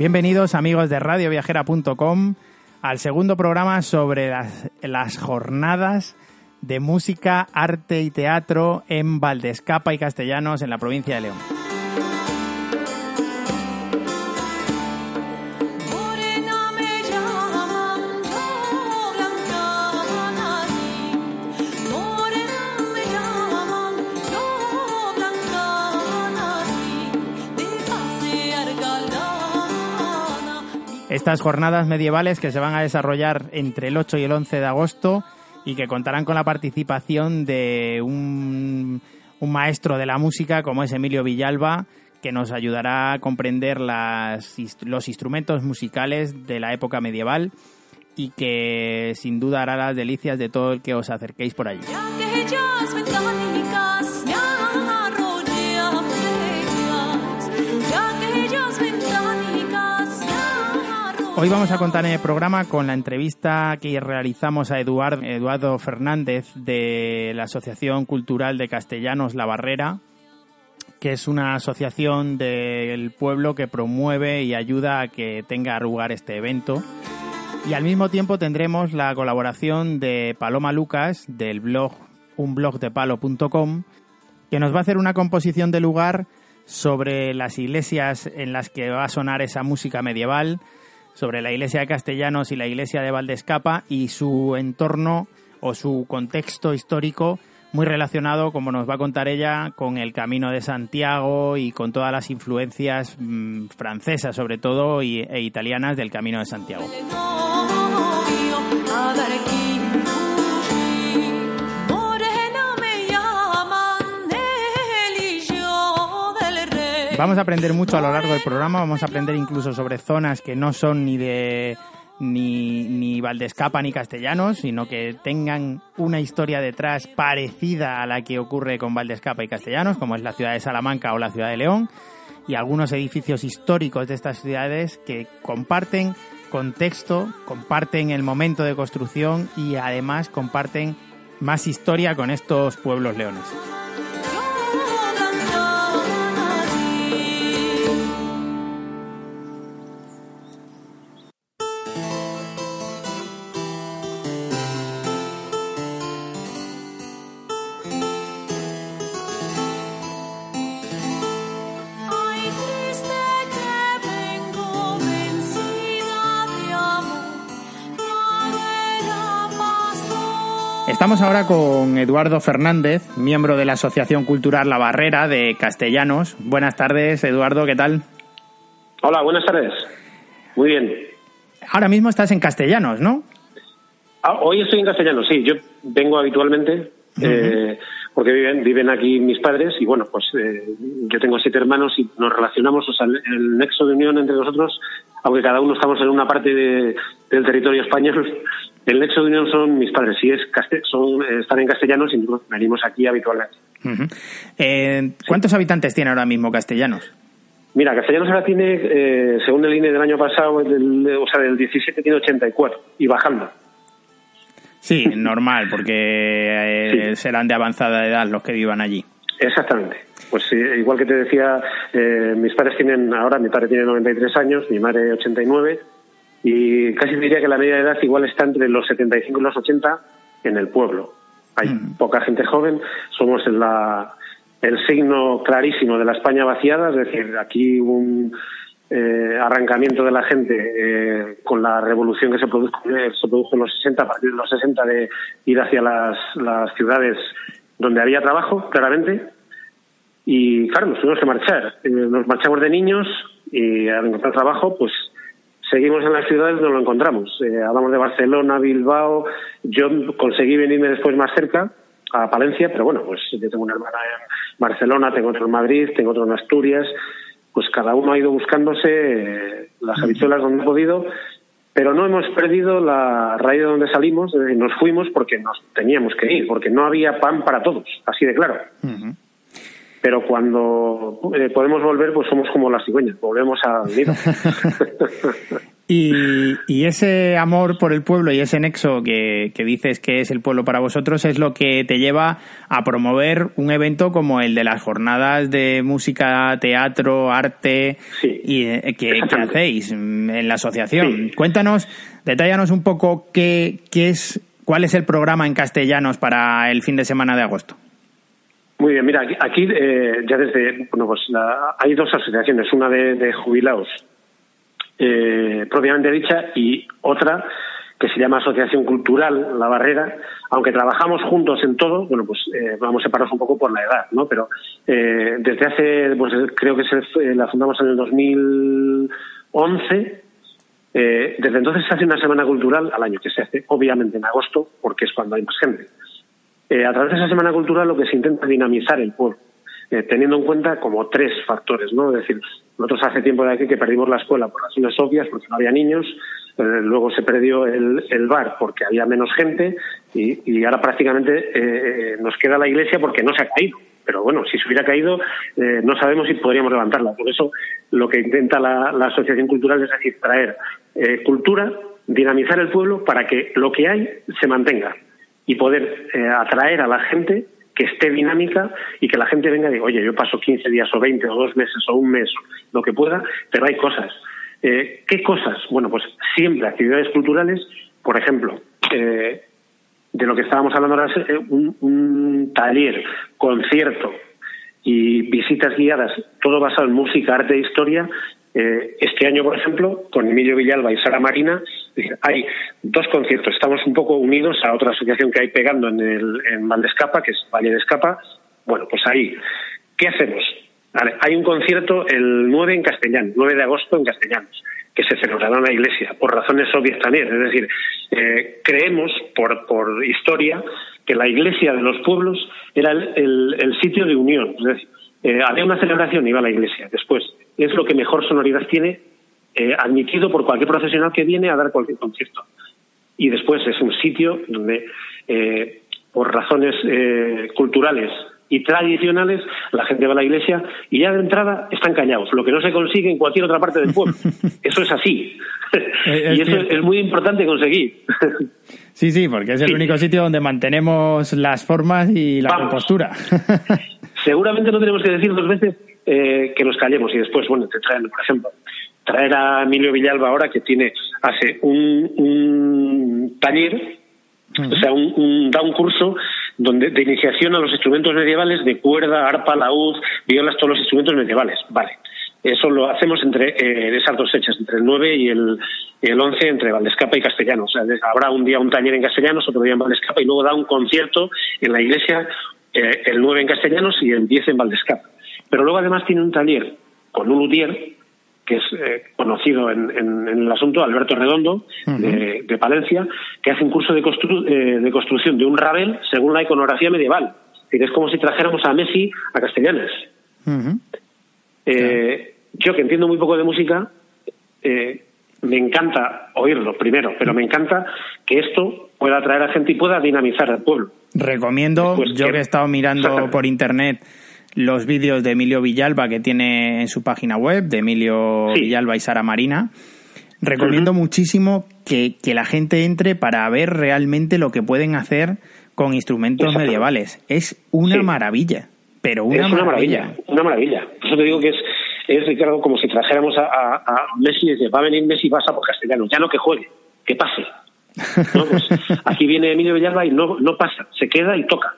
Bienvenidos amigos de radioviajera.com al segundo programa sobre las, las, jornadas de música, arte y teatro en Valdescapa y Castellanos en la provincia de León. Estas jornadas medievales que se van a desarrollar entre el 8 y el 11 de agosto y que contarán con la participación de un, maestro de la música como es Emilio Villalba, que nos ayudará a comprender los instrumentos musicales de la época medieval y que sin duda hará las delicias de todo el que os acerquéis por allí. Hoy vamos a contar en el programa con la entrevista que realizamos a Eduardo, Fernández de la Asociación Cultural de Castellanos La Barrera, que es una asociación del pueblo que promueve y ayuda a que tenga lugar este evento. Y al mismo tiempo tendremos la colaboración de Paloma Lucas del blog unblogdepalo.com, que nos va a hacer una composición de lugar sobre las iglesias en las que va a sonar esa música medieval, sobre la iglesia de Castellanos y la iglesia de Valdescapa y su entorno o su contexto histórico muy relacionado, como nos va a contar ella, con el Camino de Santiago y con todas las influencias mmm, francesas, sobre todo, y, e italianas del Camino de Santiago. Vamos a aprender mucho a lo largo del programa, vamos a aprender incluso sobre zonas que no son ni de ni, ni Valdescapa ni Castellanos, sino que tengan una historia detrás parecida a la que ocurre con Valdescapa y Castellanos, como es la ciudad de Salamanca o la ciudad de León, y algunos edificios históricos de estas ciudades que comparten contexto, comparten el momento de construcción y además comparten más historia con estos pueblos leoneses. Estamos ahora con Eduardo Fernández, miembro de la Asociación Cultural La Barrera de Castellanos. Buenas tardes, Eduardo, ¿qué tal? Hola, buenas tardes. Muy bien. Ahora mismo estás en Castellanos, ¿no? Ah, hoy estoy en Castellanos, sí. Yo vengo habitualmente uh -huh. eh, porque viven, viven aquí mis padres y bueno, pues eh, yo tengo siete hermanos y nos relacionamos, o sea, el, el nexo de unión entre nosotros, aunque cada uno estamos en una parte de, del territorio español, el nexo de unión son mis padres, sí, es son, están en castellanos y venimos aquí habitualmente. Uh -huh. eh, ¿Cuántos sí. habitantes tiene ahora mismo Castellanos? Mira, Castellanos ahora tiene, eh, según el INE del año pasado, del, o sea, del 17 tiene 84 y bajando. Sí, normal, porque eh, sí. serán de avanzada edad los que vivan allí. Exactamente. Pues eh, igual que te decía, eh, mis padres tienen, ahora mi padre tiene 93 años, mi madre 89 y casi diría que la media de edad igual está entre los 75 y los 80 en el pueblo. Hay mm. poca gente joven, somos la, el signo clarísimo de la España vaciada, es decir, aquí un eh, arrancamiento de la gente eh, con la revolución que se produjo, se produjo en los 60, a partir de los 60, de ir hacia las, las ciudades donde había trabajo, claramente. Y claro, nos tuvimos que marchar. Eh, nos marchamos de niños y al encontrar trabajo, pues seguimos en las ciudades donde lo encontramos. Eh, hablamos de Barcelona, Bilbao. Yo conseguí venirme después más cerca, a Palencia, pero bueno, pues yo tengo una hermana en Barcelona, tengo otro en Madrid, tengo otro en Asturias. Pues cada uno ha ido buscándose eh, las habichuelas donde ha podido, pero no hemos perdido la raíz de donde salimos. Eh, nos fuimos porque nos teníamos que ir, porque no había pan para todos, así de claro. Pero cuando eh, podemos volver, pues somos como las cigüeñas, volvemos al nido. Y, ese amor por el pueblo y ese nexo que, dices que es el pueblo para vosotros es lo que te lleva a promover un evento como el de las jornadas de música, teatro, arte y eh, que, hacéis en la asociación. Cuéntanos, detállanos un poco qué, qué es, cuál es el programa en castellanos para el fin de semana de agosto. Muy bien, mira, aquí, eh, ya desde, bueno, pues hay dos asociaciones, una de jubilados eh, propiamente dicha y otra que se llama Asociación Cultural La Barrera, aunque trabajamos juntos en todo, bueno, pues eh, vamos separados un poco por la edad, ¿no? Pero eh, desde hace, pues creo que se, la fundamos en el 2011, eh, desde entonces se hace una semana cultural al año, que se hace obviamente en agosto, porque es cuando hay más gente. Eh, a través de esa semana cultural lo que se intenta dinamizar el pueblo, eh, teniendo en cuenta como tres factores, ¿no? Es decir, nosotros hace tiempo de aquí que perdimos la escuela por razones obvias, porque no había niños, eh, luego se perdió el, bar porque había menos gente y, ahora prácticamente nos queda la iglesia porque no se ha caído. Pero bueno, si se hubiera caído, no sabemos si podríamos levantarla. Por eso lo que intenta la, la Asociación Cultural es decir, traer cultura, dinamizar el pueblo para que lo que hay se mantenga y poder atraer a la gente que esté dinámica y que la gente venga y diga, oye, yo paso 15 días o 20 o dos meses o un mes, lo que pueda, pero hay cosas. Eh, ¿Qué cosas? Bueno, pues siempre actividades culturales, por ejemplo, eh, de lo que estábamos hablando ahora, eh, un, un taller, concierto y visitas guiadas, todo basado en música, arte e historia, eh, este año, por ejemplo, con Emilio Villalba y Sara Marina, hay dos conciertos. Estamos un poco unidos a otra asociación que hay pegando en, el, en Valdescapa, que es Valle de Escapa. Bueno, pues ahí, ¿qué hacemos? hay un concierto el 9 en castellano, 9 de agosto en castellanos, que se celebrará en la iglesia, por razones obvias también. Es decir, eh, creemos, por, por historia, que la iglesia de los pueblos era el, sitio de unión. Es decir, eh, había una celebración, iba a la iglesia. Después, es lo que mejor sonoridad tiene, eh, admitido por cualquier profesional que viene a dar cualquier concierto. Y después es un sitio donde, eh, por razones eh, culturales y tradicionales, la gente va a la iglesia y ya de entrada están callados, lo que no se consigue en cualquier otra parte del pueblo. Eso es así. y eso es muy importante conseguir. sí, sí, porque es el único sitio donde mantenemos las formas y la compostura. Seguramente no tenemos que decir dos veces eh, que nos callemos y después, bueno, te traen, por ejemplo, traer a Emilio Villalba ahora que tiene, hace un, taller, o sea, un, da un curso donde de iniciación a los instrumentos medievales de cuerda, arpa, laúd, violas, todos los instrumentos medievales. Vale. Eso lo hacemos entre eh, esas dos fechas, entre el 9 y el, el 11, entre Valdescapa y Castellano. O sea, habrá un día un taller en Castellanos, otro día en Valdescapa y luego da un concierto en la iglesia eh, el 9 en Castellanos y el 10 en Valdescapa. Pero luego además tiene un taller con un luthier que es eh, conocido en, el asunto, Alberto Redondo, de, Palencia, que hace un curso de, eh, de, construcción de un rabel según la iconografía medieval. Es como si trajéramos a Messi a Castellanes. Eh, yo, que entiendo muy poco de música, me encanta oírlo primero, pero me encanta que esto pueda atraer a gente y pueda dinamizar al pueblo. Recomiendo, yo que he estado mirando por internet los vídeos de Emilio Villalba que tiene en su página web, de Emilio Villalba y Sara Marina. Recomiendo muchísimo que, la gente entre para ver realmente lo que pueden hacer con instrumentos medievales. Es una maravilla, pero una, es una maravilla. Una maravilla. Por eso te digo que es, es Ricardo, como si trajéramos a, a, Messi y dice, va a venir Messi y pasa por castellano. Ya no que juegue, que pase. Pues aquí viene Emilio Villalba y no, no pasa, se queda y toca.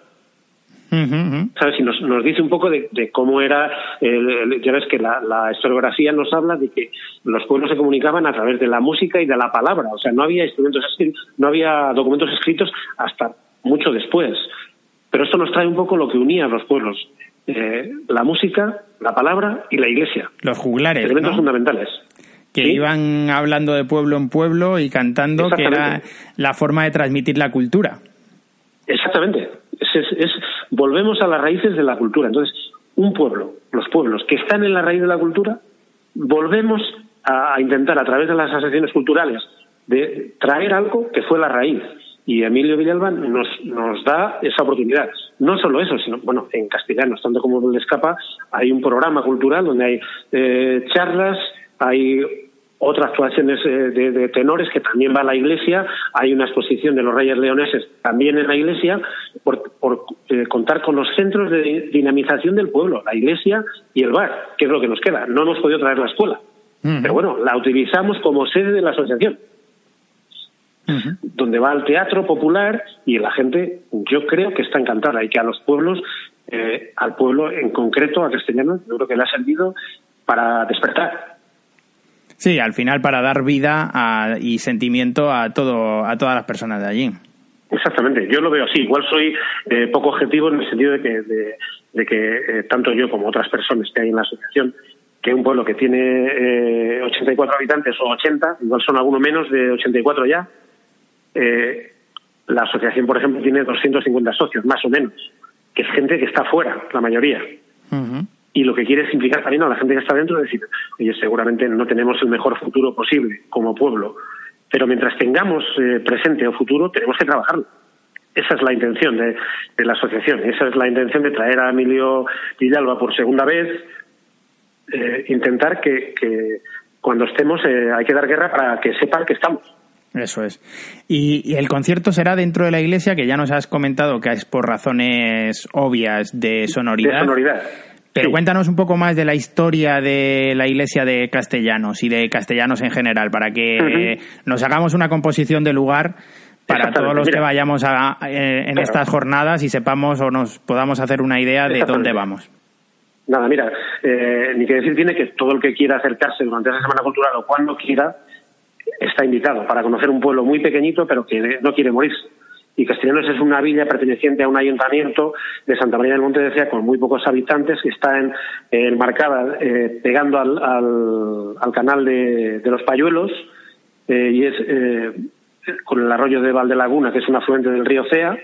¿Sabes? Y nos, nos dice un poco de, cómo era, ya ves que la, historiografía nos habla de que los pueblos se comunicaban a través de la música y de la palabra, o sea, no había instrumentos no había documentos escritos hasta mucho después. Pero esto nos trae un poco lo que unía a los pueblos, eh, la música, la palabra y la iglesia. Los juglares. Elementos fundamentales que iban hablando de pueblo en pueblo y cantando, que era la forma de transmitir la cultura. Exactamente. es, volvemos a las raíces de la cultura. Entonces, un pueblo, los pueblos que están en la raíz de la cultura, volvemos a, intentar a través de las asociaciones culturales de traer algo que fue la raíz. Y Emilio Villalba nos, nos da esa oportunidad. No solo eso, sino, bueno, en castellano, tanto como el Escapa, hay un programa cultural donde hay eh, charlas, hay otras actuaciones eh, de, tenores que también va a la iglesia, hay una exposición de los Reyes Leoneses también en la iglesia, por, eh, contar con los centros de dinamización del pueblo, la iglesia y el bar, que es lo que nos queda. No hemos podido traer la escuela, pero bueno, la utilizamos como sede de la asociación. donde va al teatro popular y la gente yo creo que está encantada y que a los pueblos eh, al pueblo en concreto a castellano yo creo que le ha servido para despertar Sí, al final para dar vida y sentimiento a todo a todas las personas de allí. Exactamente, yo lo veo así. Igual soy eh, poco objetivo en el sentido de que, de, que eh, tanto yo como otras personas que hay en la asociación, que un pueblo que tiene eh, 84 habitantes o 80, igual son alguno menos de 84 ya, eh, la asociación, por ejemplo, tiene 250 socios, más o menos, que es gente que está fuera, la mayoría y lo que quiere es implicar también a la gente que está dentro, decir, oye, seguramente no tenemos el mejor futuro posible como pueblo, pero mientras tengamos eh, presente o futuro, tenemos que trabajarlo. Esa es la intención de, la asociación, esa es la intención de traer a Emilio Villalba por segunda vez, eh, intentar que, cuando estemos eh, hay que dar guerra para que sepan que estamos. Eso es. Y, y, el concierto será dentro de la iglesia, que ya nos has comentado que es por razones obvias de sonoridad. De sonoridad. Pero cuéntanos un poco más de la historia de la iglesia de Castellanos y de Castellanos en general, para que nos hagamos una composición de lugar para todos los que vayamos a, eh, en estas jornadas y sepamos o nos podamos hacer una idea de dónde vamos. Nada, mira, eh, ni que decir tiene que todo el que quiera acercarse durante esa Semana Cultural o cuando quiera está invitado para conocer un pueblo muy pequeñito pero que no quiere morirse y Castellanos es una villa perteneciente a un ayuntamiento de Santa María del Monte de Cea con muy pocos habitantes que está en, enmarcada eh, pegando al, al, canal de, los Payuelos eh, y es eh, con el arroyo de Valdelaguna que es un afluente del río Cea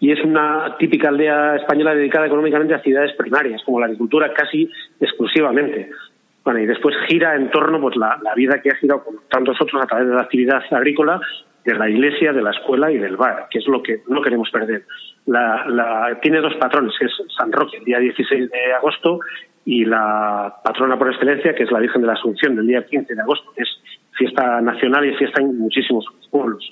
y es una típica aldea española dedicada económicamente a actividades primarias como la agricultura casi exclusivamente. Bueno, y después gira en torno pues la, la vida que ha girado con tantos otros a través de la actividad agrícola de la iglesia, de la escuela y del bar, que es lo que no queremos perder. La, tiene dos patrones, que es San Roque, el día 16 de agosto, y la patrona por excelencia, que es la Virgen de la Asunción, del día 15 de agosto, que es fiesta nacional y fiesta en muchísimos pueblos.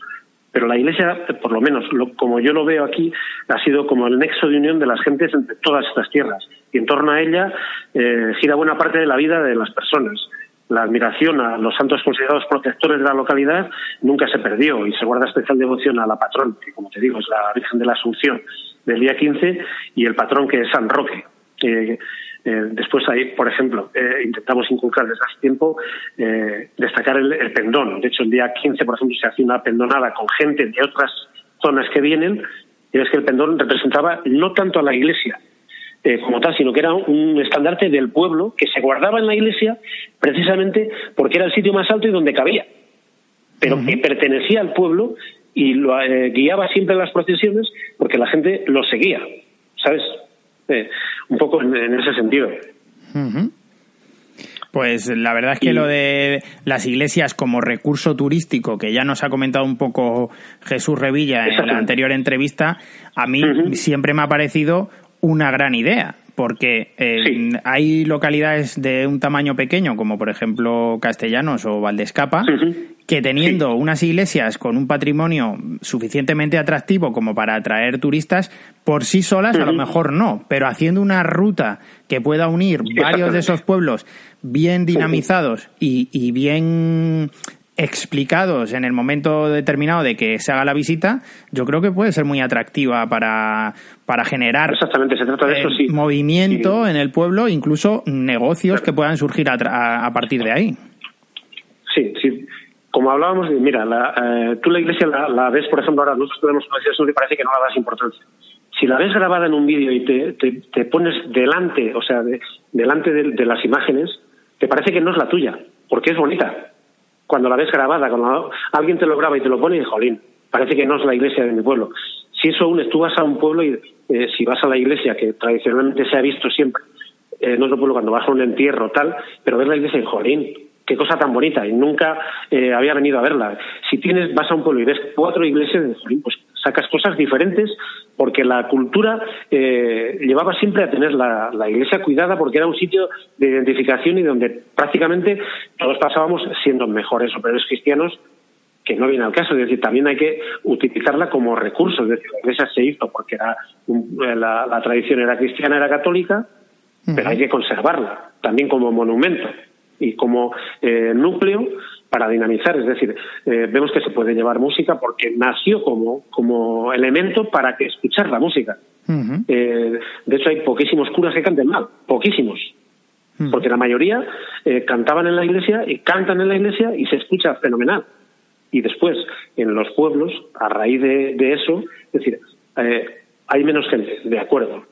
Pero la iglesia, por lo menos, como yo lo veo aquí, ha sido como el nexo de unión de las gentes entre todas estas tierras. Y en torno a ella eh, gira buena parte de la vida de las personas la admiración a los santos considerados protectores de la localidad nunca se perdió y se guarda especial devoción a la patrón, que como te digo es la Virgen de la Asunción del día 15 y el patrón que es San Roque. Eh, después ahí, por ejemplo, eh, intentamos inculcar desde hace tiempo eh, destacar el, el, pendón. De hecho, el día 15, por ejemplo, se hace una pendonada con gente de otras zonas que vienen y es que el pendón representaba no tanto a la iglesia, eh, como tal, sino que era un estandarte del pueblo que se guardaba en la iglesia precisamente porque era el sitio más alto y donde cabía, pero que pertenecía al pueblo y lo eh, guiaba siempre en las procesiones porque la gente lo seguía, ¿sabes? Eh, un poco en, ese sentido. Pues la verdad es que lo de las iglesias como recurso turístico, que ya nos ha comentado un poco Jesús Revilla en la anterior entrevista, a mí siempre me ha parecido una gran idea, porque eh, hay localidades de un tamaño pequeño, como por ejemplo Castellanos o Valdescapa, que teniendo unas iglesias con un patrimonio suficientemente atractivo como para atraer turistas, por sí solas a lo mejor no, pero haciendo una ruta que pueda unir varios de esos pueblos bien dinamizados y, y bien explicados en el momento determinado de que se haga la visita, yo creo que puede ser muy atractiva para, para generar Exactamente, se trata de eso, sí. movimiento en el pueblo, incluso negocios que puedan surgir a, a, partir de ahí. Sí, sí. Como hablábamos, mira, la, eh, tú la iglesia la, ves, por ejemplo, ahora nosotros tenemos una iglesia y parece que no la das importancia. Si la ves grabada en un vídeo y te, te, pones delante, o sea, delante de, de las imágenes, te parece que no es la tuya, porque es bonita cuando la ves grabada, cuando alguien te lo graba y te lo pone, y jolín, parece que no es la iglesia de mi pueblo. Si eso unes, tú vas a un pueblo y eh, si vas a la iglesia, que tradicionalmente se ha visto siempre, eh, otro pueblo cuando vas a un entierro tal, pero ves la iglesia y jolín, qué cosa tan bonita, y nunca eh, había venido a verla. Si tienes, vas a un pueblo y ves cuatro iglesias, jolín, pues sacas cosas diferentes, porque la cultura eh, llevaba siempre a tener la, iglesia cuidada porque era un sitio de identificación y donde prácticamente todos pasábamos siendo mejores o peores cristianos que no viene al caso. Es decir, también hay que utilizarla como recurso. Es decir, la iglesia se hizo porque era eh, la, tradición era cristiana, era católica, pero hay que conservarla también como monumento y como eh, núcleo para dinamizar. Es decir, eh, vemos que se puede llevar música porque nació como, como elemento para que escuchar la música. de hecho, hay poquísimos curas que canten mal, poquísimos. Porque la mayoría cantaban en la iglesia y cantan en la iglesia y se escucha fenomenal y después en los pueblos, a raíz de, eso, es decir, eh, hay menos gente, de acuerdo,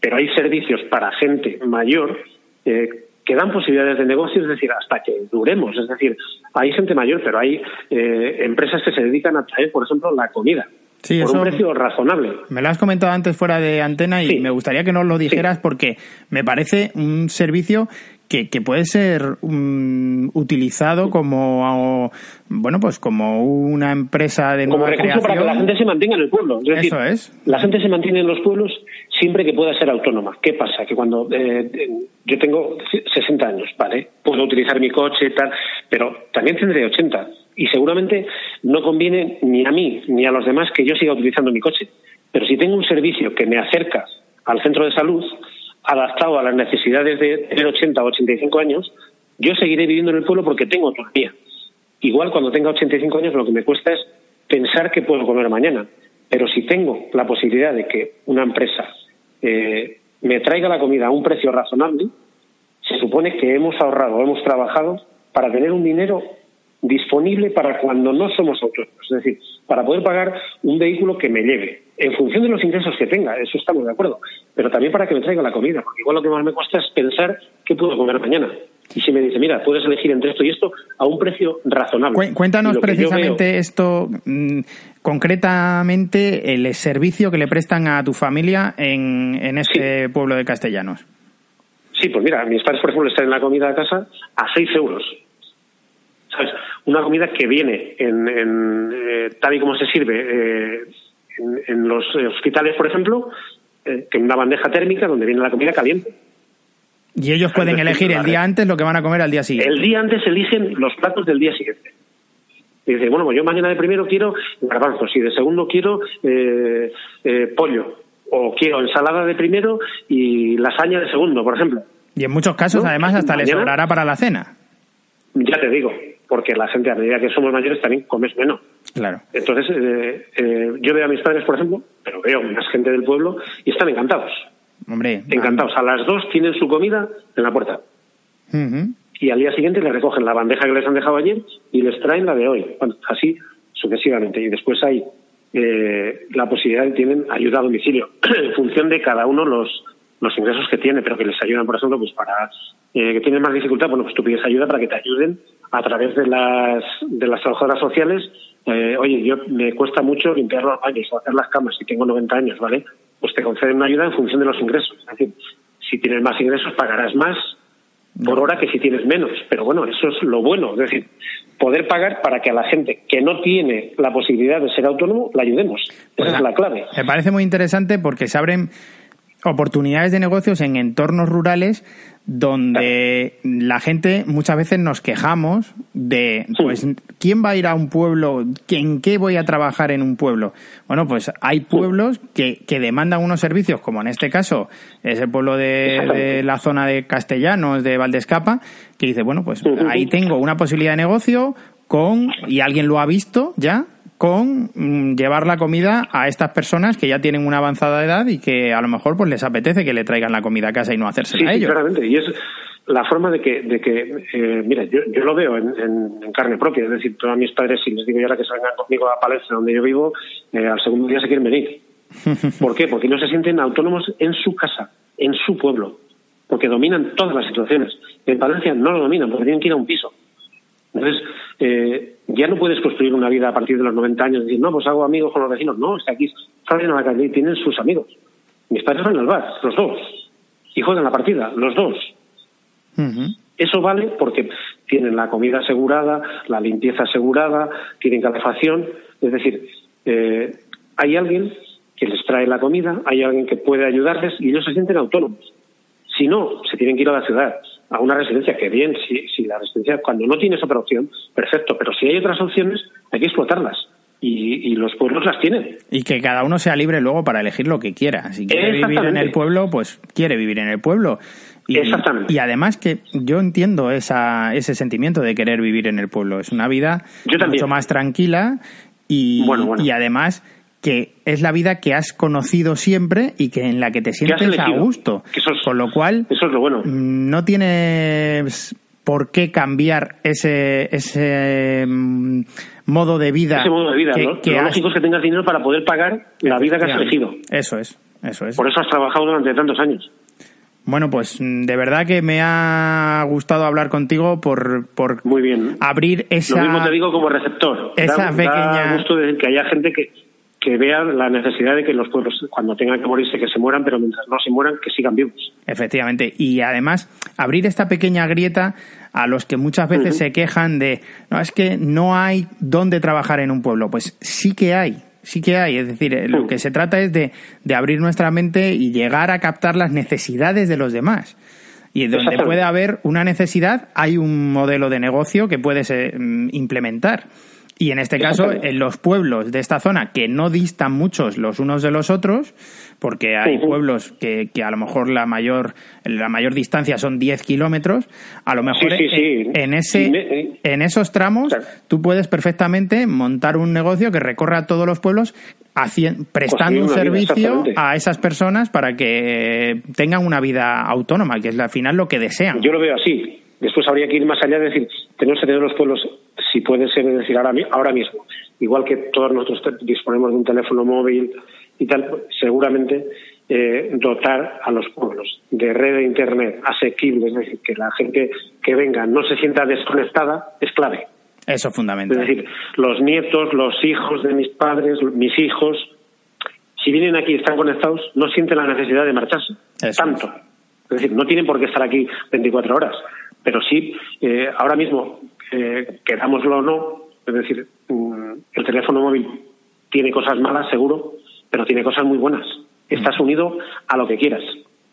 pero hay servicios para gente mayor eh, que dan posibilidades de negocio, es decir, hasta que duremos. Es decir, hay gente mayor, pero hay eh, empresas que se dedican a traer, por ejemplo, la comida. Por un precio razonable. Me lo has comentado antes fuera de antena y me gustaría que nos lo dijeras porque me parece un servicio que, puede ser um, utilizado como bueno pues como una empresa de como recurso para que la gente se mantenga en el pueblo. Es decir, Eso es. la gente se mantiene en los pueblos siempre que pueda ser autónoma. Qué pasa que cuando eh, yo tengo 60 años vale puedo utilizar mi coche y tal pero también tendré 80 y seguramente no conviene ni a mí ni a los demás que yo siga utilizando mi coche pero si tengo un servicio que me acerca al centro de salud adaptado a las necesidades de tener 80 o 85 años, yo seguiré viviendo en el pueblo porque tengo autonomía. Igual cuando tenga 85 años lo que me cuesta es pensar que puedo comer mañana. Pero si tengo la posibilidad de que una empresa eh, me traiga la comida a un precio razonable, se supone que hemos ahorrado, hemos trabajado para tener un dinero disponible para cuando no somos autónomos, es decir, para poder pagar un vehículo que me lleve, en función de los ingresos que tenga, eso estamos de acuerdo, pero también para que me traiga la comida, porque igual lo que más me cuesta es pensar qué puedo comer mañana. Y si me dice, mira, puedes elegir entre esto y esto a un precio razonable. Cuéntanos precisamente esto, mm, concretamente, el servicio que le prestan a tu familia en, en este pueblo de Castellanos. Sí, pues mira, mis padres, por ejemplo, están en la comida de casa a 6 euros. ¿Sabes? Una comida que viene en, eh, tal y como se sirve eh, en, los hospitales, por ejemplo, eh, que una bandeja térmica donde viene la comida caliente. Y ellos pueden elegir el día antes lo que van a comer al día siguiente. El día antes eligen los platos del día siguiente. Y dice, bueno, pues yo mañana de primero quiero garbanzos y de segundo quiero eh, eh, pollo. O quiero ensalada de primero y lasaña de segundo, por ejemplo. Y en muchos casos, además, hasta les sobrará para la cena. Ya te digo, porque la gente a medida que somos mayores también comes menos. Claro. Entonces, eh, eh, yo veo a mis padres, por ejemplo, pero veo más gente del pueblo y están encantados. Hombre. Encantados. A las dos tienen su comida en la puerta. Y al día siguiente les recogen la bandeja que les han dejado ayer y les traen la de hoy. Bueno, así sucesivamente. Y después hay eh, la posibilidad de tienen ayuda a domicilio en función de cada uno los los ingresos que tiene, pero que les ayudan, por ejemplo, pues para que tienen más dificultad, bueno, pues tú pides ayuda para que te ayuden a través de las, de las trabajadoras sociales. Eh, oye, yo me cuesta mucho limpiar los baños o hacer las camas si tengo 90 años, ¿vale? Pues te conceden una ayuda en función de los ingresos. Es decir, si tienes más ingresos pagarás más por hora que si tienes menos. Pero bueno, eso es lo bueno. Es decir, poder pagar para que a la gente que no tiene la posibilidad de ser autónomo la ayudemos. Esa pues es la clave. Me parece muy interesante porque se abren oportunidades de negocios en entornos rurales donde la gente muchas veces nos quejamos de, pues, ¿quién va a ir a un pueblo? ¿En qué voy a trabajar en un pueblo? Bueno, pues hay pueblos que, que demandan unos servicios, como en este caso es el pueblo de, la zona de Castellanos, de Valdescapa, que dice, bueno, pues ahí tengo una posibilidad de negocio con, y alguien lo ha visto ya, con mm, llevar la comida a estas personas que ya tienen una avanzada edad y que a lo mejor pues les apetece que le traigan la comida a casa y no hacérsela a ellos. claramente. Y es la forma de que, de que eh, mira, yo, yo lo veo en, carne propia. Es decir, todos mis padres, si les digo yo ahora que salgan conmigo a Palencia, donde yo vivo, eh, al segundo día se quieren venir. ¿Por qué? Porque no se sienten autónomos en su casa, en su pueblo. Porque dominan todas las situaciones. En Palencia no lo dominan, porque tienen que ir a un piso. Entonces, eh, ya no puedes construir una vida a partir de los 90 años y decir, no, pues hago amigos con los vecinos. No, es que aquí salen a la calle y tienen sus amigos. Mis padres van al bar, los dos. Y juegan la partida, los dos. Eso vale porque tienen la comida asegurada, la limpieza asegurada, tienen calefacción. Es decir, eh, hay alguien que les trae la comida, hay alguien que puede ayudarles y ellos se sienten autónomos. Si no, se tienen que ir a la ciudad, a una residencia, que bien, si, si la residencia, cuando no tienes otra opción, perfecto, pero si hay otras opciones, hay que explotarlas. Y, los pueblos las tienen. Y que cada uno sea libre luego para elegir lo que quiera. Si quiere vivir en el pueblo, pues quiere vivir en el pueblo. Y, Exactamente. Y además que yo entiendo esa, ese sentimiento de querer vivir en el pueblo. Es una vida mucho más tranquila y, y además que es la vida que has conocido siempre y que en la que te sientes a gusto. Con lo cual, eso es lo bueno. no tienes por qué cambiar ese, ese mm, modo de vida. Ese modo de vida, que, ¿no? Que lo lógico es que tengas dinero para poder pagar la vida que has elegido. Eso es, eso es. Por eso has trabajado durante tantos años. Bueno, pues mm, de verdad que me ha gustado hablar contigo por, por Muy bien. abrir esa... Lo mismo te digo como receptor. Esa pequeña... Da gusto de que haya gente que, que vean la necesidad de que los pueblos, cuando tengan que morirse, que se mueran, pero mientras no se mueran, que sigan vivos. Efectivamente. Y además, abrir esta pequeña grieta a los que muchas veces se quejan de, no, es que no hay dónde trabajar en un pueblo. Pues sí que hay. Sí que hay, es decir, eh, lo que se trata es de, de abrir nuestra mente y llegar a captar las necesidades de los demás. Y donde puede haber una necesidad, hay un modelo de negocio que puedes mm, implementar. Y en este caso, en los pueblos de esta zona, que no distan muchos los unos de los otros, porque hay pueblos que, que, a lo mejor la mayor, la mayor distancia son 10 kilómetros, a lo mejor En, ese, en esos tramos tú puedes perfectamente montar un negocio que recorra todos los pueblos prestando un servicio a esas personas para que tengan una vida autónoma, que es al final lo que desean. Yo lo veo así. Después habría que ir más allá de decir, tenemos que tener los pueblos si puede ser, decir, ahora, ahora mismo, igual que todos nosotros disponemos de un teléfono móvil y tal, seguramente eh, dotar a los pueblos de red de Internet asequible, es decir, que la gente que venga no se sienta desconectada, es clave. Eso es fundamental. Es decir, los nietos, los hijos de mis padres, mis hijos, si vienen aquí y están conectados, no sienten la necesidad de marcharse. tanto. Es. decir, no tienen por qué estar aquí 24 horas. Pero sí, eh, ahora mismo eh, querámoslo o no, es decir, mm, el teléfono móvil tiene cosas malas, seguro, pero tiene cosas muy buenas. Estás unido a lo que quieras.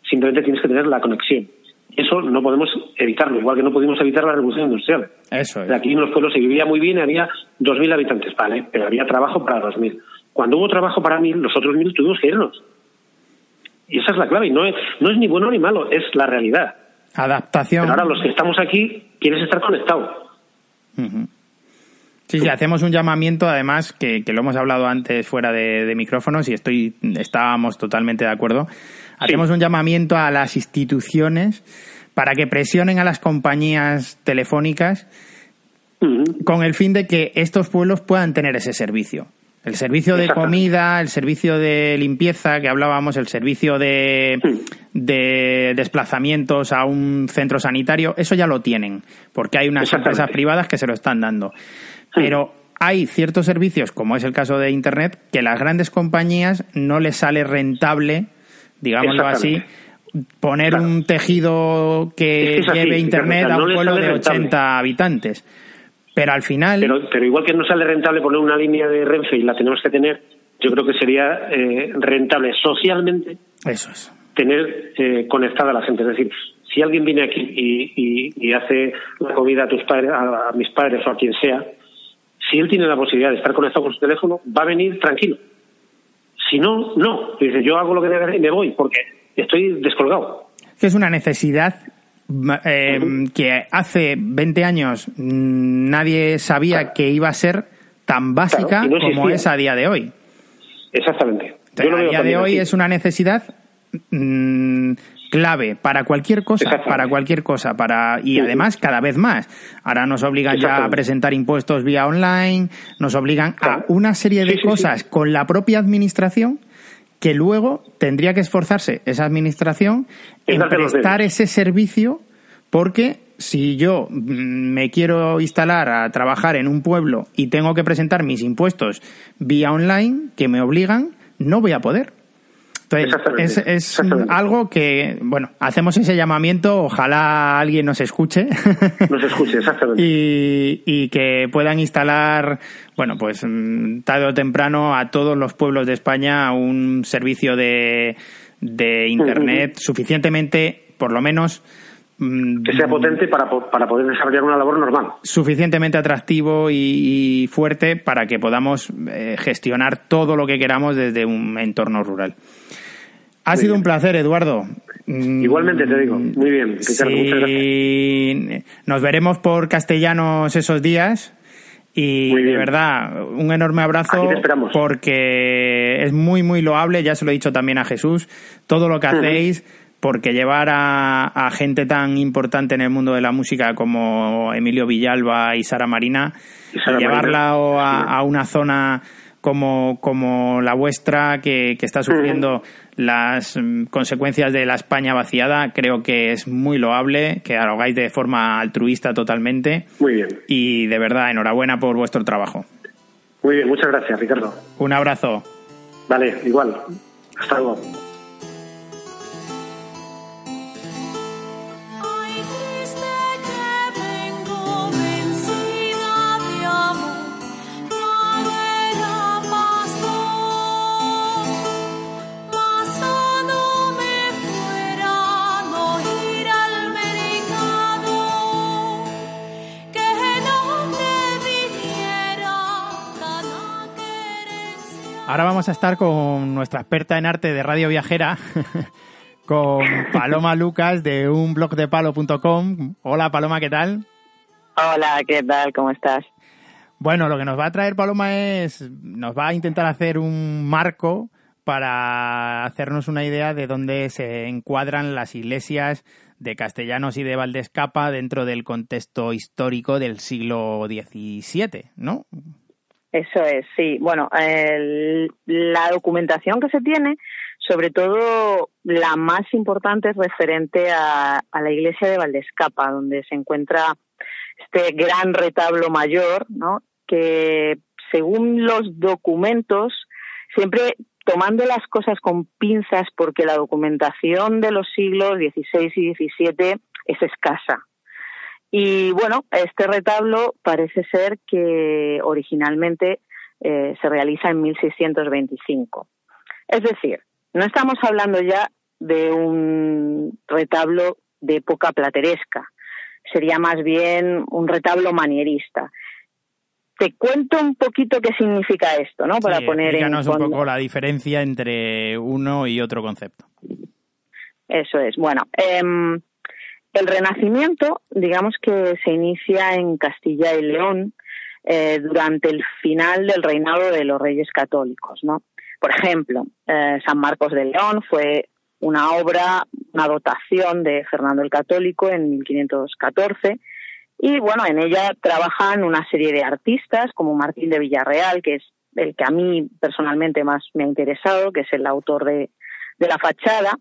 Simplemente tienes que tener la conexión. Eso no podemos evitarlo, igual que no pudimos evitar la revolución industrial. Eso es. Aquí en los pueblos se vivía muy bien, había 2.000 habitantes, vale, pero había trabajo para 2.000. Cuando hubo trabajo para 1.000, los otros 1.000 tuvimos que irnos. Y esa es la clave, y no es, no es ni bueno ni malo, es la realidad. Adaptación. Pero ahora los que estamos aquí, quieres estar conectado. Sí, sí, hacemos un llamamiento, además, que, lo hemos hablado antes fuera de, micrófonos y estoy, estábamos totalmente de acuerdo. Hacemos un llamamiento a las instituciones para que presionen a las compañías telefónicas con el fin de que estos pueblos puedan tener ese servicio. El servicio de comida, el servicio de limpieza que hablábamos, el servicio de, de, desplazamientos a un centro sanitario, eso ya lo tienen, porque hay unas empresas privadas que se lo están dando. Pero hay ciertos servicios, como es el caso de Internet, que las grandes compañías no les sale rentable, digámoslo así, poner un tejido que lleve Internet a un pueblo de 80 habitantes. Pero al final. Pero, igual que no sale rentable poner una línea de Renfe y la tenemos que tener, yo creo que sería eh, rentable socialmente. Eso es. Tener eh, conectada a la gente. Es decir, si alguien viene aquí y, hace la comida a tus padres, a, mis padres o a quien sea, si él tiene la posibilidad de estar conectado con su teléfono, va a venir tranquilo. Si no, no. Dice, yo hago lo que debe y me voy porque estoy descolgado. Es una necesidad eh, que hace 20 años nadie sabía que iba a ser tan básica como es a día de hoy. Exactamente. a día de hoy es una necesidad mm, clave para cualquier cosa, para cualquier cosa, para y además cada vez más. Ahora nos obligan ya a presentar impuestos vía online, nos obligan a una serie de cosas con la propia administración que luego tendría que esforzarse esa administración en prestar ese servicio porque si yo mm, me quiero instalar a trabajar en un pueblo y tengo que presentar mis impuestos vía online, que me obligan, no voy a poder. Entonces, es, algo que, bueno, hacemos ese llamamiento, ojalá alguien nos escuche. Nos escuche, exactamente. y, y que puedan instalar, bueno, pues mm, tarde o temprano a todos los pueblos de España un servicio de, de Internet suficientemente, por lo menos, Mm, que sea potente para, para poder desarrollar una labor normal. Suficientemente atractivo y, fuerte para que podamos eh, gestionar todo lo que queramos desde un entorno rural. Ha sido un placer, Eduardo. Mm, Igualmente te digo. Muy bien, Ricardo, muchas gracias. Nos veremos por castellanos esos días. Y de verdad, un enorme abrazo porque es muy, muy loable, ya se lo he dicho también a Jesús, todo lo que hacéis porque llevar a, gente tan importante en el mundo de la música como Emilio Villalba y Sara Marina, llevarla a, una zona como, como la vuestra, que, está sufriendo las mm, consecuencias de la España vaciada, creo que es muy loable, que lo hagáis de forma altruista totalmente. Muy bien. Y de verdad, enhorabuena por vuestro trabajo. Muy bien, muchas gracias, Ricardo. Un abrazo. Vale, igual. Hasta luego. Ahora vamos a estar con nuestra experta en arte de Radio Viajera, con Paloma Lucas de unblogdepalo.com. Hola Paloma, ¿qué tal? Hola, ¿qué tal? ¿Cómo estás? Bueno, lo que nos va a traer Paloma es, nos va a intentar hacer un marco para hacernos una idea de dónde se encuadran las iglesias de Castellanos y de Valdescapa dentro del contexto histórico del siglo XVII, ¿no? Eso es, sí. Bueno, la documentación que se tiene, sobre todo la más importante es referente a, la iglesia de Valdescapa, donde se encuentra este gran retablo mayor, ¿no? Que según los documentos, siempre tomando las cosas con pinzas, porque la documentación de los siglos XVI y XVII es escasa. Y bueno, este retablo parece ser que originalmente eh, se realiza en 1625. Es decir, no estamos hablando ya de un retablo de época plateresca, sería más bien un retablo manierista. Te cuento un poquito qué significa esto, ¿no? Para poner en un poco la diferencia entre uno y otro concepto. Eso es. Bueno, eh, el Renacimiento, digamos que se inicia en Castilla y León eh, durante el final del reinado de los reyes católicos, ¿no? Por ejemplo, eh, San Marcos de León fue una obra, una dotación de Fernando el Católico en 1514 y bueno, en ella trabajan una serie de artistas como Martín de Villarreal, que es el que a mí personalmente más me ha interesado, que es el autor de, de la fachada,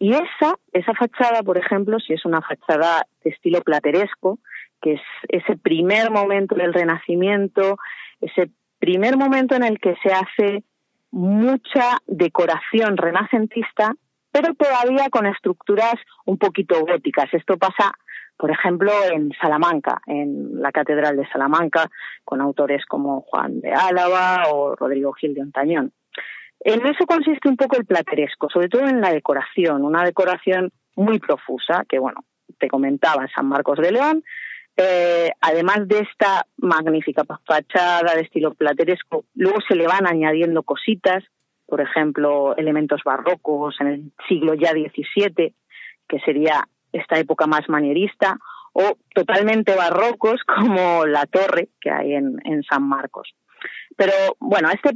y esa, esa fachada, por ejemplo, si es una fachada de estilo plateresco, que es ese primer momento del Renacimiento, ese primer momento en el que se hace mucha decoración renacentista, pero todavía con estructuras un poquito góticas. Esto pasa, por ejemplo, en Salamanca, en la Catedral de Salamanca, con autores como Juan de Álava o Rodrigo Gil de Ontañón. En eso consiste un poco el plateresco, sobre todo en la decoración, una decoración muy profusa, que bueno, te comentaba San Marcos de León. Eh, además de esta magnífica fachada de estilo plateresco, luego se le van añadiendo cositas, por ejemplo, elementos barrocos en el siglo ya XVII, que sería esta época más manierista, o totalmente barrocos como la torre que hay en, en San Marcos. Pero bueno, este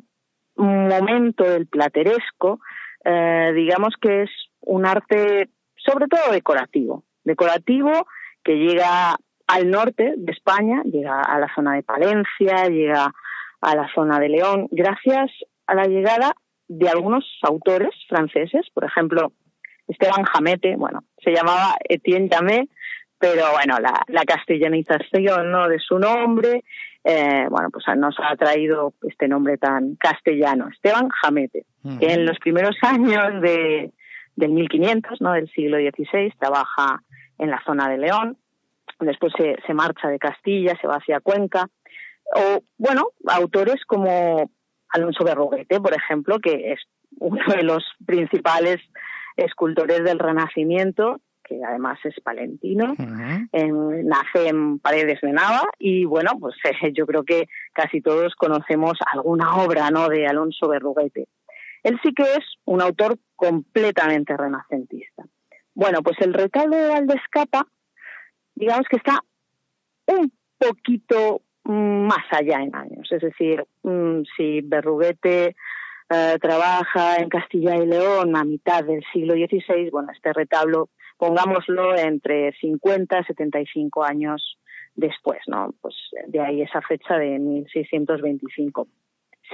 momento del plateresco, eh, digamos que es un arte sobre todo decorativo, decorativo que llega al norte de España, llega a la zona de Palencia, llega a la zona de León, gracias a la llegada de algunos autores franceses, por ejemplo, Esteban Jamete, bueno, se llamaba Etienne Jamé, pero bueno, la, la castellanización de su nombre eh, bueno, pues nos ha traído este nombre tan castellano, Esteban Jamete, que en los primeros años de, del 1500, ¿no? del siglo XVI, trabaja en la zona de León, después se, se marcha de Castilla, se va hacia Cuenca, o, bueno, autores como Alonso Berruguete, por ejemplo, que es uno de los principales escultores del Renacimiento, que además es palentino, nace en Paredes de Nava y bueno, pues yo creo que casi todos conocemos alguna obra ¿no? de Alonso Berruguete. Él sí que es un autor completamente renacentista. Bueno, pues el retablo de Valdescapa, digamos que está un poquito mm, más allá en años. Es decir, mm, si Berruguete eh, trabaja en Castilla y León a mitad del siglo XVI, bueno, este retablo, pongámoslo entre 50 y 75 años después, ¿no? Pues de ahí esa fecha de 1625.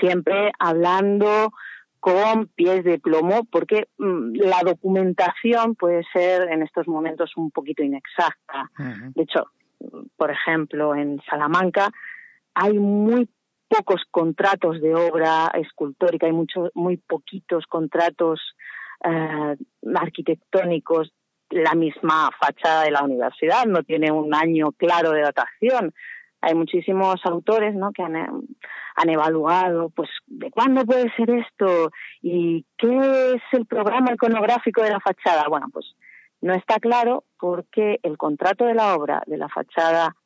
Siempre hablando con pies de plomo, porque mm, la documentación puede ser en estos momentos un poquito inexacta. De hecho, por ejemplo, en Salamanca hay muy pocos contratos de obra escultórica, hay muchos, muy poquitos contratos eh, arquitectónicos. La misma fachada de la universidad no tiene un año claro de datación hay muchísimos autores ¿no? que han, han, evaluado pues de cuándo puede ser esto y qué es el programa iconográfico de la fachada. Bueno, pues no está claro porque el contrato de la obra de la fachada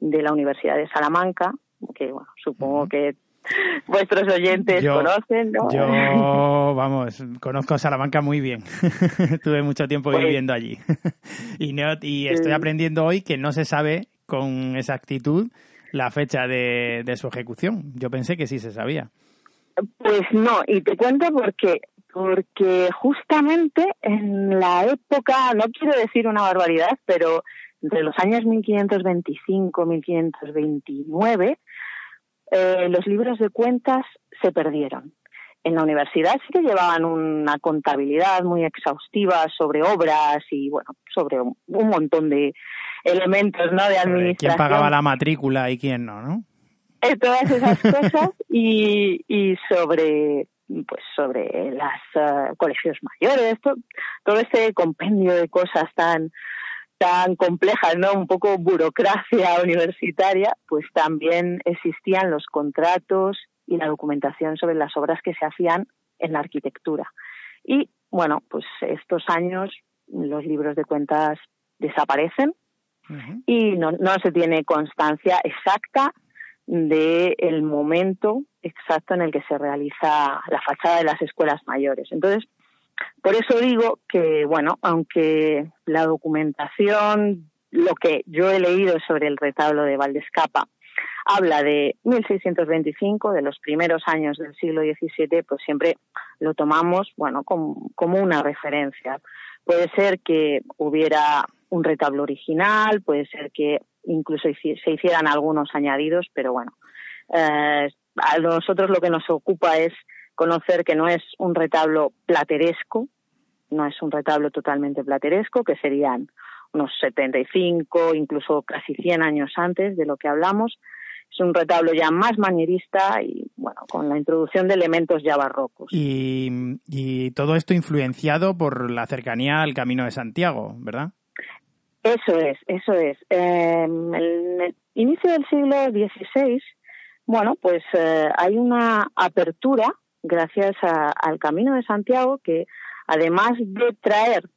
de la Universidad de Salamanca, que bueno, supongo que vuestros oyentes conocen, ¿no? Yo, vamos, conozco Salamanca muy bien. Estuve mucho tiempo pues viviendo allí. y, y estoy aprendiendo hoy que no se sabe con exactitud la fecha de, su ejecución. Yo pensé que sí se sabía. Pues no, y te cuento por qué. Porque justamente en la época, no quiero decir una barbaridad, pero entre los años 1525 1529, eh, los libros de cuentas se perdieron. En la universidad sí que llevaban una contabilidad muy exhaustiva sobre obras y, bueno, sobre un montón de, elementos ¿no? de administración. ¿Quién pagaba la matrícula y quién no? ¿no? Eh, todas esas cosas y, y sobre pues sobre las eh, colegios mayores, todo, todo ese compendio de cosas tan tan complejas, ¿no? Un poco burocracia universitaria, pues también existían los contratos y la documentación sobre las obras que se hacían en la arquitectura. Y bueno, pues estos años los libros de cuentas desaparecen y no, no se tiene constancia exacta del momento exacto en el que se realiza la fachada de las escuelas mayores. Entonces, por eso digo que, bueno, aunque la documentación, lo que yo he leído sobre el retablo de Valdescapa, habla de 1625, de los primeros años del siglo XVII, pues siempre lo tomamos, bueno, como, como una referencia. Puede ser que hubiera un retablo original, puede ser que incluso se hicieran algunos añadidos, pero bueno, eh, a nosotros lo que nos ocupa es conocer que no es un retablo plateresco, no es un retablo totalmente plateresco, que serían unos 75, incluso casi 100 años antes de lo que hablamos. Es un retablo ya más manierista y, bueno, con la introducción de elementos ya barrocos. Y, y todo esto influenciado por la cercanía al Camino de Santiago, ¿verdad? Eso es, eso es. en el inicio del siglo XVI, bueno, pues eh, hay una apertura gracias al Camino de Santiago que además de traer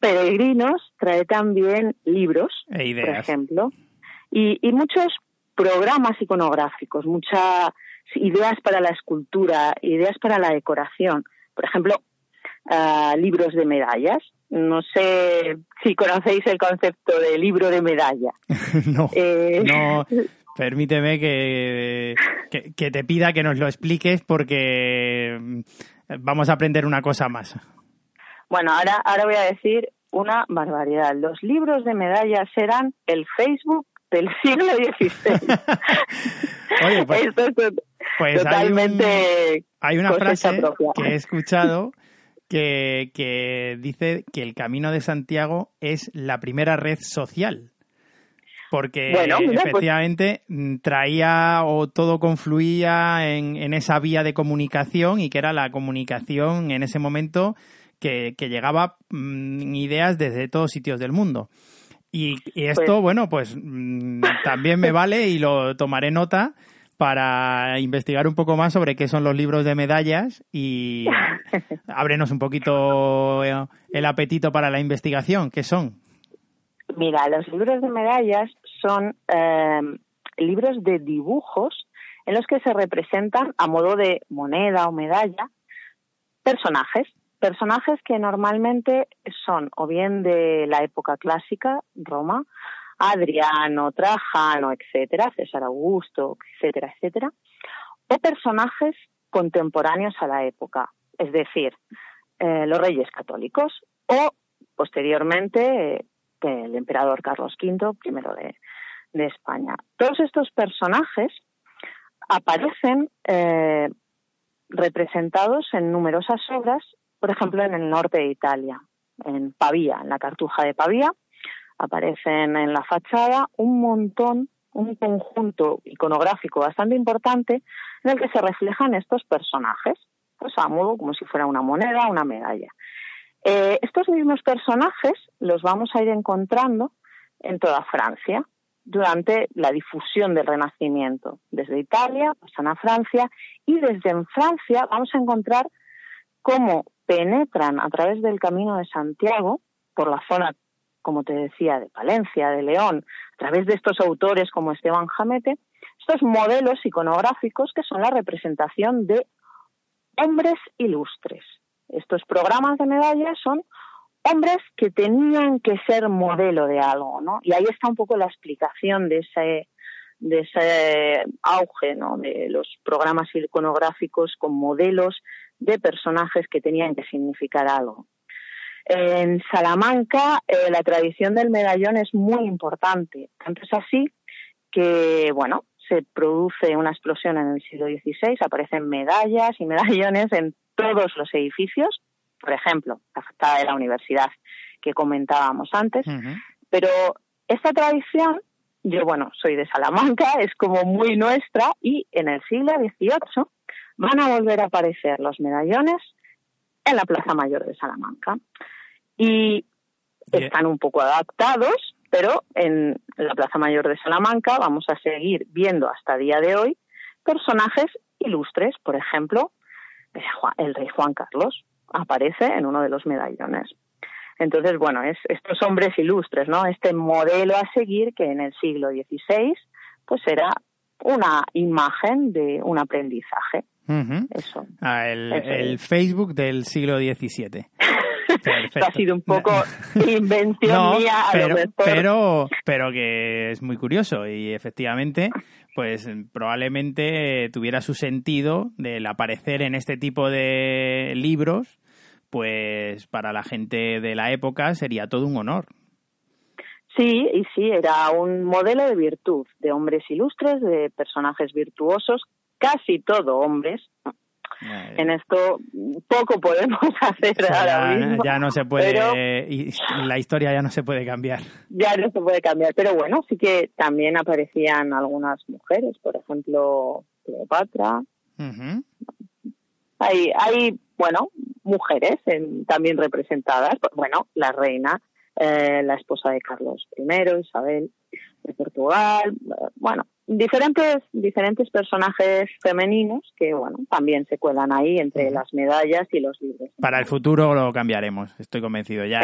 peregrinos, trae también libros, e por ejemplo, y, y muchos programas iconográficos, muchas ideas para la escultura, ideas para la decoración. Por ejemplo, uh, libros de medallas. No sé si conocéis el concepto de libro de medalla. no, eh... no. Permíteme que, que, te pida que nos lo expliques porque mm, vamos a aprender una cosa más. Bueno, ahora, ahora voy a decir una barbaridad. Los libros de medallas serán el Facebook del siglo XVI. Oye, pues, Esto es pues totalmente hay, una frase que he escuchado que, dice que el Camino de Santiago es la primera red social. Porque pues efectivamente mm, traía o todo confluía en, en, esa vía de comunicación y que era la comunicación en ese momento que, que llegaba mm, ideas desde todos sitios del mundo. Y, esto, pues bueno, pues mm, también me vale y lo tomaré nota para investigar un poco más sobre qué son los libros de medallas y ábrenos un poquito eh, el apetito para la investigación. ¿Qué son? Mira, los libros de medallas son em, libros de dibujos en los que se representan a modo de moneda o medalla personajes, personajes que normalmente son o bien de la época clásica, Roma, Adriano, Trajano, etcétera, César Augusto, etcétera, etcétera, o personajes contemporáneos a la época, es decir, eh, los reyes católicos o posteriormente el emperador Carlos V, primero de, España. Todos estos personajes aparecen eh, representados en numerosas obras, por ejemplo, en el norte de Italia, en Pavía, en la Cartuja de Pavía, aparecen en la fachada un montón, un conjunto iconográfico bastante importante en el que se reflejan estos personajes, pues a modo como si fuera una moneda, una medalla. Eh, estos mismos personajes los vamos a ir encontrando en toda Francia durante la difusión del Renacimiento. Desde Italia pasan a Francia y desde en Francia vamos a encontrar cómo penetran a través del Camino de Santiago por la zona, como te decía, de Palencia, de León, a través de estos autores como Esteban Jamete, estos modelos iconográficos que son la representación de hombres ilustres, estos programas de medallas son hombres que tenían que ser modelo de algo, ¿no? Y ahí está un poco la explicación de ese de ese auge, ¿no? De los programas iconográficos con modelos de personajes que tenían que significar algo. En Salamanca eh, la tradición del medallón es muy importante, tanto es así que, bueno, se produce una explosión en el siglo XVI, aparecen medallas y medallones en todos los edificios, por ejemplo, la de la universidad que comentábamos antes, pero esta tradición, yo bueno, soy de Salamanca, es como muy nuestra y en el siglo XVIII van a volver a aparecer los medallones en la Plaza Mayor de Salamanca. Y están un poco adaptados, pero en la Plaza Mayor de Salamanca vamos a seguir viendo hasta día de hoy personajes ilustres, por ejemplo, el rey Juan Carlos aparece en uno de los medallones. Entonces, bueno, es estos hombres ilustres, ¿no? Este modelo a seguir que en el siglo XVI, pues era una imagen de un aprendizaje. Eso. Ah, el, Facebook del siglo XVII. ha sido un poco invención mía a pero, Pero, pero que es muy curioso y efectivamente pues probablemente tuviera su sentido del aparecer en este tipo de libros, pues para la gente de la época sería todo un honor. Sí, y sí, era un modelo de virtud, de hombres ilustres, de personajes virtuosos, casi todo hombres, en esto poco podemos hacer ahora mismo. Ya no se puede, la historia ya no se puede cambiar. Ya no se puede cambiar, pero bueno, sí que también aparecían algunas mujeres, por ejemplo, Cleopatra. Hay, hay, bueno, mujeres también representadas, bueno, la reina, eh, la esposa de Carlos I, Isabel de Portugal, bueno, diferentes, diferentes personajes femeninos que, bueno, también se cuelan ahí entre las medallas y los libros. Para el futuro lo cambiaremos, estoy convencido. Ya,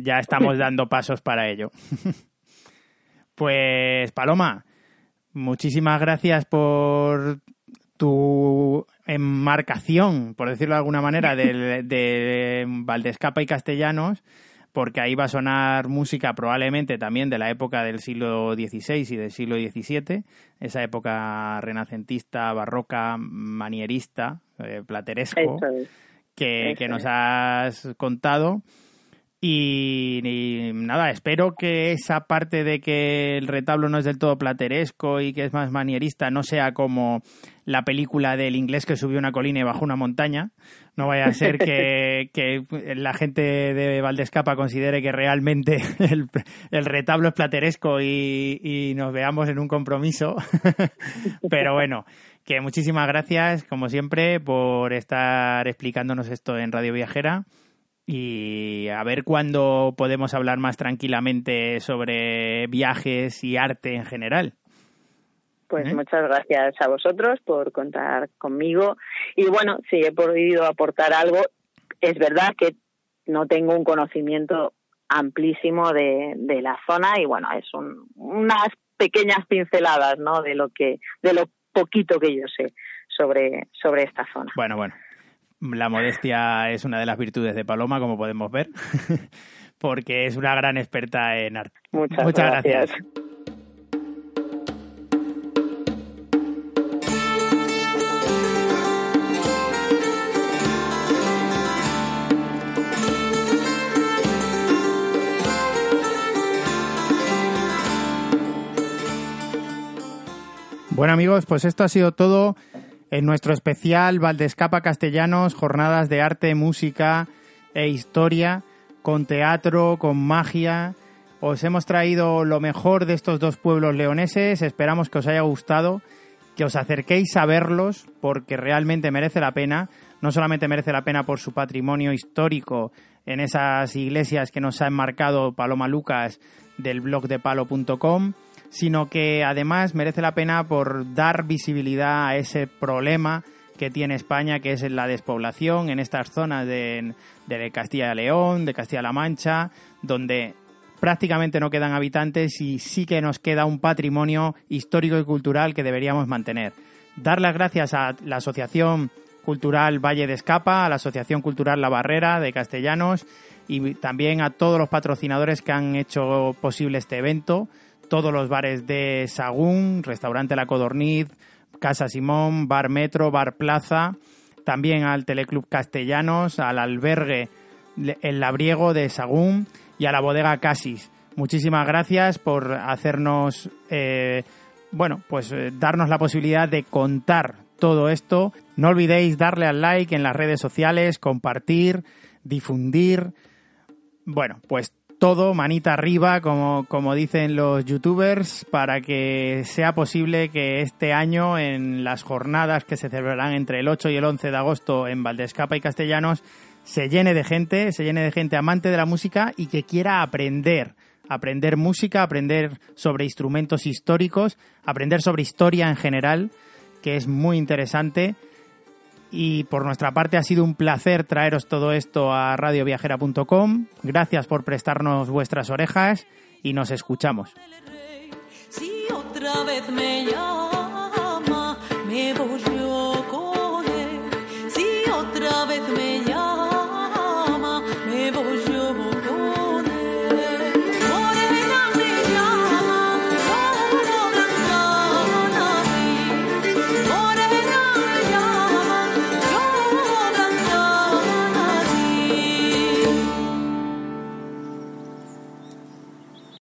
ya estamos dando pasos para ello. pues, Paloma, muchísimas gracias por tu enmarcación, por decirlo de alguna manera, de, de Valdescapa y Castellanos porque ahí va a sonar música probablemente también de la época del siglo XVI y del siglo XVII, esa época renacentista, barroca, manierista, eh, plateresco, que, nos has contado. Y, nada, espero que esa parte de que el retablo no es del todo plateresco y que es más manierista no sea como la película del inglés que subió una colina y bajó una montaña. No vaya a ser que, la gente de Valdescapa considere que realmente el, retablo es plateresco y, y nos veamos en un compromiso. Pero bueno, que muchísimas gracias, como siempre, por estar explicándonos esto en Radio Viajera y a ver cuándo podemos hablar más tranquilamente sobre viajes y arte en general. Pues ¿Eh? muchas gracias a vosotros por contar conmigo. Y bueno, si he podido aportar algo, es verdad que no tengo un conocimiento amplísimo de, la zona y bueno, es unas pequeñas pinceladas, ¿no? De lo que, de lo poquito que yo sé sobre, sobre esta zona. Bueno, bueno, la modestia es una de las virtudes de Paloma, como podemos ver, porque es una gran experta en arte. Muchas, gracias. Bueno amigos, pues esto ha sido todo en nuestro especial Valdescapa Castellanos, jornadas de arte, música e historia, con teatro, con magia. Os hemos traído lo mejor de estos dos pueblos leoneses, esperamos que os haya gustado, que os acerquéis a verlos, porque realmente merece la pena. No solamente merece la pena por su patrimonio histórico en esas iglesias que nos ha enmarcado Paloma Lucas del blog de palo.com, sino que además merece la pena por dar visibilidad a ese problema que tiene España, que es la despoblación en estas zonas de, Castilla y León, de Castilla-La Mancha, donde prácticamente no quedan habitantes y sí que nos queda un patrimonio histórico y cultural que deberíamos mantener. Dar las gracias a la Asociación Cultural Valle de Escapa, a la Asociación Cultural La Barrera de Castellanos y también a todos los patrocinadores que han hecho posible este evento todos los bares de Sagún, Restaurante La Codorniz, Casa Simón, Bar Metro, Bar Plaza, también al Teleclub Castellanos, al albergue El Labriego de Sagún y a la bodega Casis. Muchísimas gracias por hacernos, eh, bueno, pues eh, darnos la posibilidad de contar todo esto. No olvidéis darle al like en las redes sociales, compartir, difundir. Bueno, pues todo manita arriba, como, como dicen los youtubers, para que sea posible que este año, en las jornadas que se celebrarán entre el 8 y el 11 de agosto en Valdescapa y Castellanos, se llene de gente, se llene de gente amante de la música y que quiera aprender, aprender música, aprender sobre instrumentos históricos, aprender sobre historia en general, que es muy interesante y por nuestra parte ha sido un placer traeros todo esto a radioviajera.com. Gracias por prestarnos vuestras orejas y nos escuchamos.